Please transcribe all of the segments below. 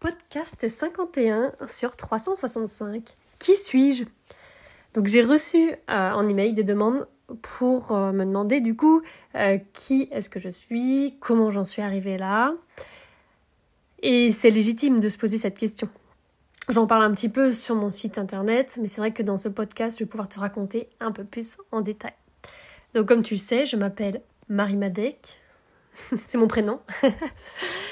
Podcast 51 sur 365. Qui suis-je? Donc j'ai reçu euh, en email des demandes pour euh, me demander du coup euh, qui est-ce que je suis, comment j'en suis arrivée là? Et c'est légitime de se poser cette question. J'en parle un petit peu sur mon site internet, mais c'est vrai que dans ce podcast, je vais pouvoir te raconter un peu plus en détail. Donc comme tu le sais, je m'appelle Marie Madec. c'est mon prénom.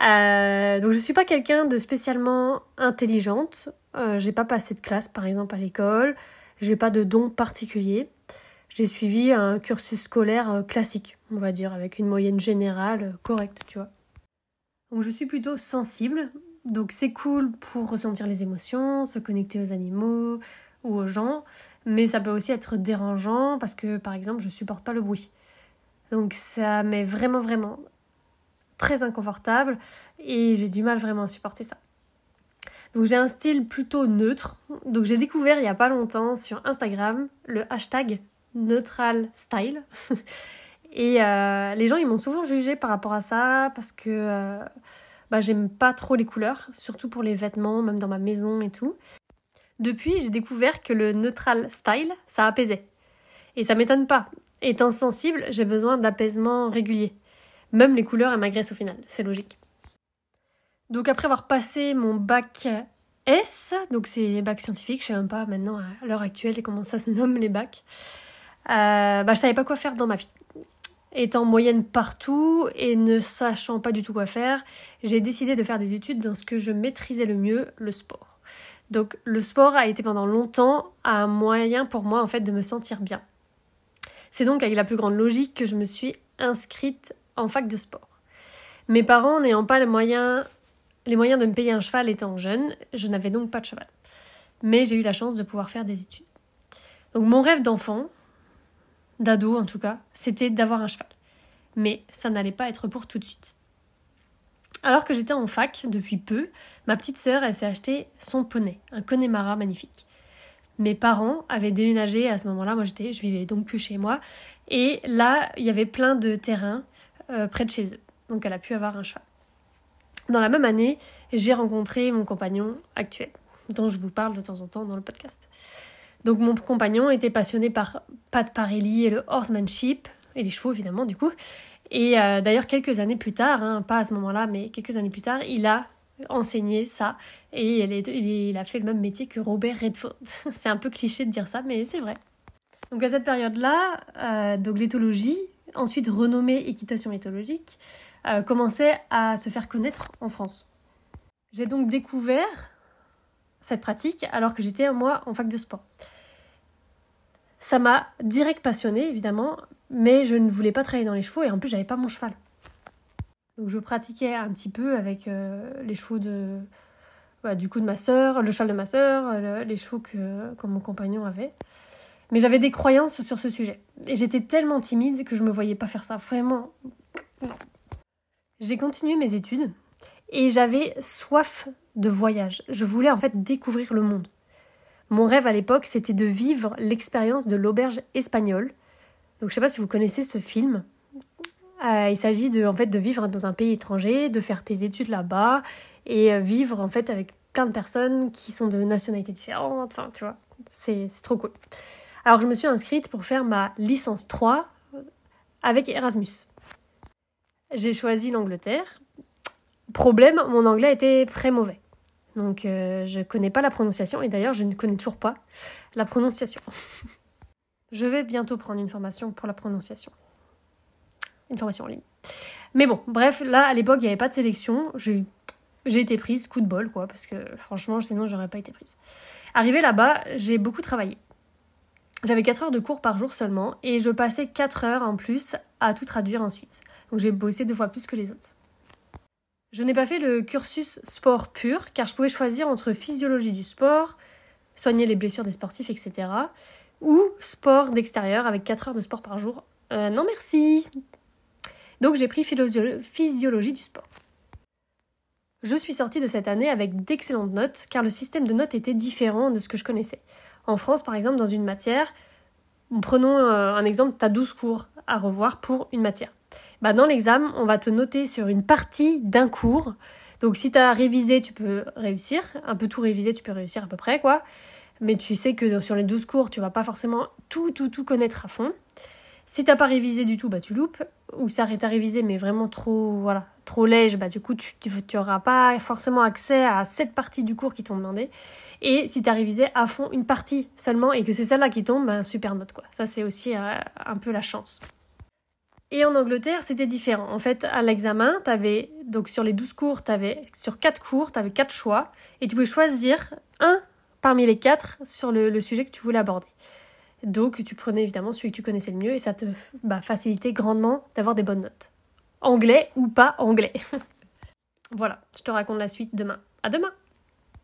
Euh, donc je suis pas quelqu'un de spécialement intelligente. Euh, j'ai pas passé de classe par exemple à l'école. J'ai pas de don particulier. J'ai suivi un cursus scolaire euh, classique, on va dire, avec une moyenne générale correcte, tu vois. Donc je suis plutôt sensible. Donc c'est cool pour ressentir les émotions, se connecter aux animaux ou aux gens. Mais ça peut aussi être dérangeant parce que par exemple je supporte pas le bruit. Donc ça m'est vraiment vraiment très inconfortable et j'ai du mal vraiment à supporter ça. Donc j'ai un style plutôt neutre. Donc j'ai découvert il n'y a pas longtemps sur Instagram le hashtag neutral style. et euh, les gens ils m'ont souvent jugé par rapport à ça parce que euh, bah, j'aime pas trop les couleurs, surtout pour les vêtements, même dans ma maison et tout. Depuis j'ai découvert que le neutral style ça apaisait. Et ça m'étonne pas. Étant sensible, j'ai besoin d'apaisement régulier. Même les couleurs, elles m'agressent au final, c'est logique. Donc après avoir passé mon bac S, donc c'est bac scientifique, je sais même pas maintenant à l'heure actuelle comment ça se nomme les bacs, euh, bah, je savais pas quoi faire dans ma vie. Étant moyenne partout et ne sachant pas du tout quoi faire, j'ai décidé de faire des études dans ce que je maîtrisais le mieux, le sport. Donc le sport a été pendant longtemps un moyen pour moi en fait de me sentir bien. C'est donc avec la plus grande logique que je me suis inscrite en fac de sport. Mes parents n'ayant pas les moyens, de me payer un cheval étant jeune, je n'avais donc pas de cheval. Mais j'ai eu la chance de pouvoir faire des études. Donc mon rêve d'enfant, d'ado en tout cas, c'était d'avoir un cheval. Mais ça n'allait pas être pour tout de suite. Alors que j'étais en fac depuis peu, ma petite sœur, elle s'est acheté son poney, un Connemara magnifique. Mes parents avaient déménagé à ce moment-là, moi j'étais, je vivais donc plus chez moi, et là il y avait plein de terrains euh, près de chez eux. Donc elle a pu avoir un cheval. Dans la même année, j'ai rencontré mon compagnon actuel, dont je vous parle de temps en temps dans le podcast. Donc mon compagnon était passionné par Pat Parelli et le horsemanship, et les chevaux évidemment du coup. Et euh, d'ailleurs quelques années plus tard, hein, pas à ce moment-là, mais quelques années plus tard, il a enseigné ça et il, a fait le même métier que Robert Redford. c'est un peu cliché de dire ça, mais c'est vrai. Donc à cette période-là, euh, donc l'éthologie, ensuite renommée équitation éthologique, euh, commençait à se faire connaître en France. J'ai donc découvert cette pratique alors que j'étais moi en fac de sport. Ça m'a direct passionné évidemment, mais je ne voulais pas travailler dans les chevaux et en plus j'avais pas mon cheval. Donc je pratiquais un petit peu avec euh, les chevaux de du coup de ma sœur, le cheval de ma sœur, les chevaux que mon compagnon avait. Mais j'avais des croyances sur ce sujet. Et j'étais tellement timide que je me voyais pas faire ça. Vraiment. J'ai continué mes études et j'avais soif de voyage. Je voulais en fait découvrir le monde. Mon rêve à l'époque, c'était de vivre l'expérience de l'auberge espagnole. Donc je sais pas si vous connaissez ce film. Euh, il s'agit de en fait de vivre dans un pays étranger, de faire tes études là-bas et euh, vivre en fait avec plein de personnes qui sont de nationalités différentes. Enfin, tu vois, c'est trop cool. Alors je me suis inscrite pour faire ma licence 3 avec Erasmus. J'ai choisi l'Angleterre. Problème, mon anglais était très mauvais. Donc euh, je ne connais pas la prononciation et d'ailleurs je ne connais toujours pas la prononciation. je vais bientôt prendre une formation pour la prononciation. Une formation en ligne. Mais bon, bref, là à l'époque il n'y avait pas de sélection. J'ai été prise, coup de bol quoi, parce que franchement sinon j'aurais pas été prise. Arrivée là-bas, j'ai beaucoup travaillé. J'avais 4 heures de cours par jour seulement et je passais 4 heures en plus à tout traduire ensuite. Donc j'ai bossé deux fois plus que les autres. Je n'ai pas fait le cursus sport pur car je pouvais choisir entre physiologie du sport, soigner les blessures des sportifs, etc. ou sport d'extérieur avec 4 heures de sport par jour. Euh, non merci Donc j'ai pris physiologie du sport. Je suis sortie de cette année avec d'excellentes notes car le système de notes était différent de ce que je connaissais. En France, par exemple, dans une matière, prenons euh, un exemple, tu as 12 cours à revoir pour une matière. Bah, dans l'examen, on va te noter sur une partie d'un cours. Donc si tu as révisé, tu peux réussir. Un peu tout révisé, tu peux réussir à peu près, quoi. Mais tu sais que sur les 12 cours, tu vas pas forcément tout, tout, tout connaître à fond. Si t'as pas révisé du tout, bah tu loupes. Ou ça à révisé, mais vraiment trop, voilà, trop léger, bah du coup tu, tu, auras pas forcément accès à cette partie du cours qui t'ont demandé. Et si tu as révisé à fond une partie seulement et que c'est celle-là qui tombe, bah super note quoi. Ça c'est aussi euh, un peu la chance. Et en Angleterre, c'était différent. En fait, à l'examen, avais donc sur les 12 cours, avais, sur 4 cours, tu avais 4 choix et tu pouvais choisir un parmi les 4 sur le sujet que tu voulais aborder. Donc tu prenais évidemment celui que tu connaissais le mieux et ça te bah, facilitait grandement d'avoir des bonnes notes. Anglais ou pas anglais. voilà, je te raconte la suite demain. À demain